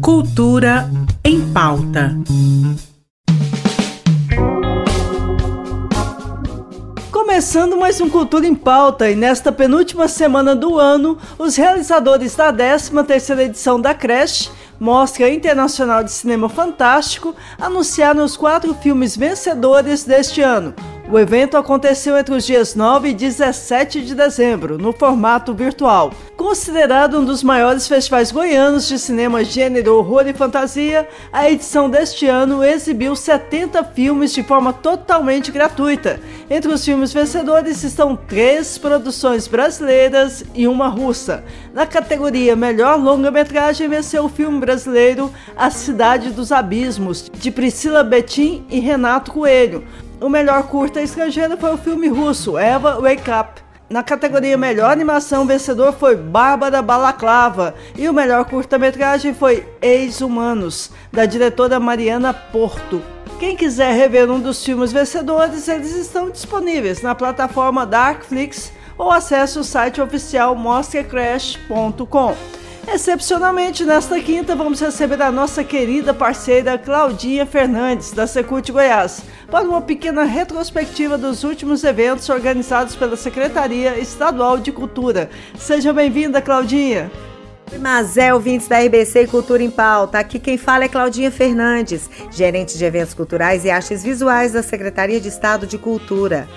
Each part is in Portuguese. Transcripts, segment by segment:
Cultura em pauta. Começando mais um Cultura em Pauta e nesta penúltima semana do ano, os realizadores da 13ª edição da Creche Mostra Internacional de Cinema Fantástico anunciaram os quatro filmes vencedores deste ano, o evento aconteceu entre os dias 9 e 17 de dezembro, no formato virtual. Considerado um dos maiores festivais goianos de cinema gênero, horror e fantasia, a edição deste ano exibiu 70 filmes de forma totalmente gratuita. Entre os filmes vencedores estão três produções brasileiras e uma russa. Na categoria Melhor Longa-Metragem venceu o filme brasileiro A Cidade dos Abismos, de Priscila Betim e Renato Coelho. O melhor curta estrangeiro foi o filme russo Eva Wake Up. Na categoria Melhor Animação, o vencedor foi Bárbara Balaclava e o melhor curta-metragem foi Ex-Humanos, da diretora Mariana Porto. Quem quiser rever um dos filmes vencedores, eles estão disponíveis na plataforma Darkflix ou acesse o site oficial mostracrash.com. Excepcionalmente, nesta quinta, vamos receber a nossa querida parceira Claudinha Fernandes, da Secult Goiás, para uma pequena retrospectiva dos últimos eventos organizados pela Secretaria Estadual de Cultura. Seja bem-vinda, Claudinha! Mas é, ouvintes da RBC Cultura em Pauta. Aqui quem fala é Claudinha Fernandes, gerente de eventos culturais e artes visuais da Secretaria de Estado de Cultura.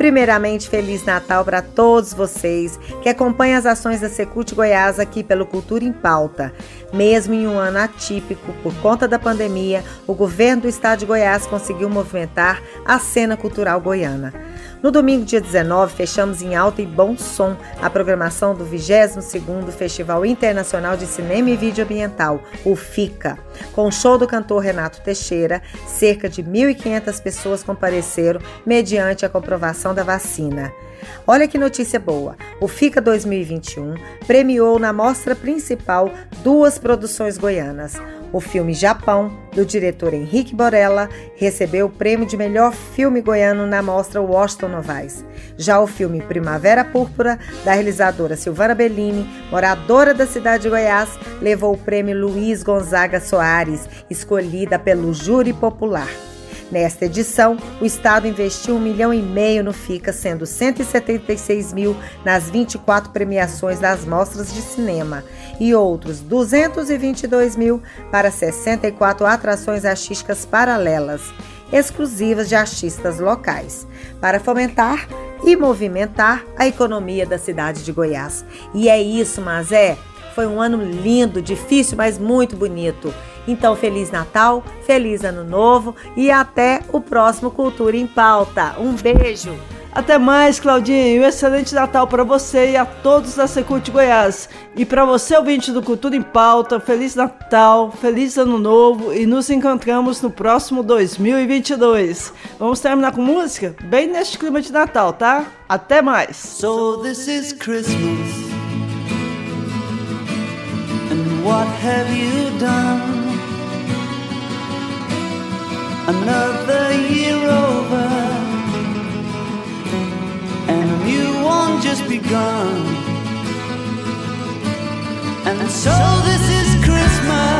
Primeiramente, Feliz Natal para todos vocês que acompanham as ações da Secult Goiás aqui pelo Cultura em Pauta. Mesmo em um ano atípico por conta da pandemia, o governo do estado de Goiás conseguiu movimentar a cena cultural goiana. No domingo, dia 19, fechamos em alto e bom som a programação do 22º Festival Internacional de Cinema e Vídeo Ambiental, o FICA. Com o show do cantor Renato Teixeira, cerca de 1.500 pessoas compareceram mediante a comprovação da vacina. Olha que notícia boa! O FICA 2021 premiou na mostra principal duas produções goianas. O filme Japão, do diretor Henrique Borella, recebeu o prêmio de melhor filme goiano na mostra Washington Novaes. Já o filme Primavera Púrpura, da realizadora Silvana Bellini, moradora da cidade de Goiás, levou o prêmio Luiz Gonzaga Soares, escolhida pelo júri popular. Nesta edição, o Estado investiu um milhão e meio no FICA, sendo 176 mil nas 24 premiações das mostras de cinema e outros 222 mil para 64 atrações artísticas paralelas, exclusivas de artistas locais, para fomentar e movimentar a economia da cidade de Goiás. E é isso, mas é, foi um ano lindo, difícil, mas muito bonito. Então, Feliz Natal, Feliz Ano Novo e até o próximo Cultura em Pauta. Um beijo! Até mais, Claudinha, e um excelente Natal para você e a todos da Secult Goiás. E para você, ouvinte do Cultura em Pauta, Feliz Natal, Feliz Ano Novo e nos encontramos no próximo 2022. Vamos terminar com música? Bem neste clima de Natal, tá? Até mais! So this is Christmas And what have you done? Another year over. And a new one just begun. And so this is Christmas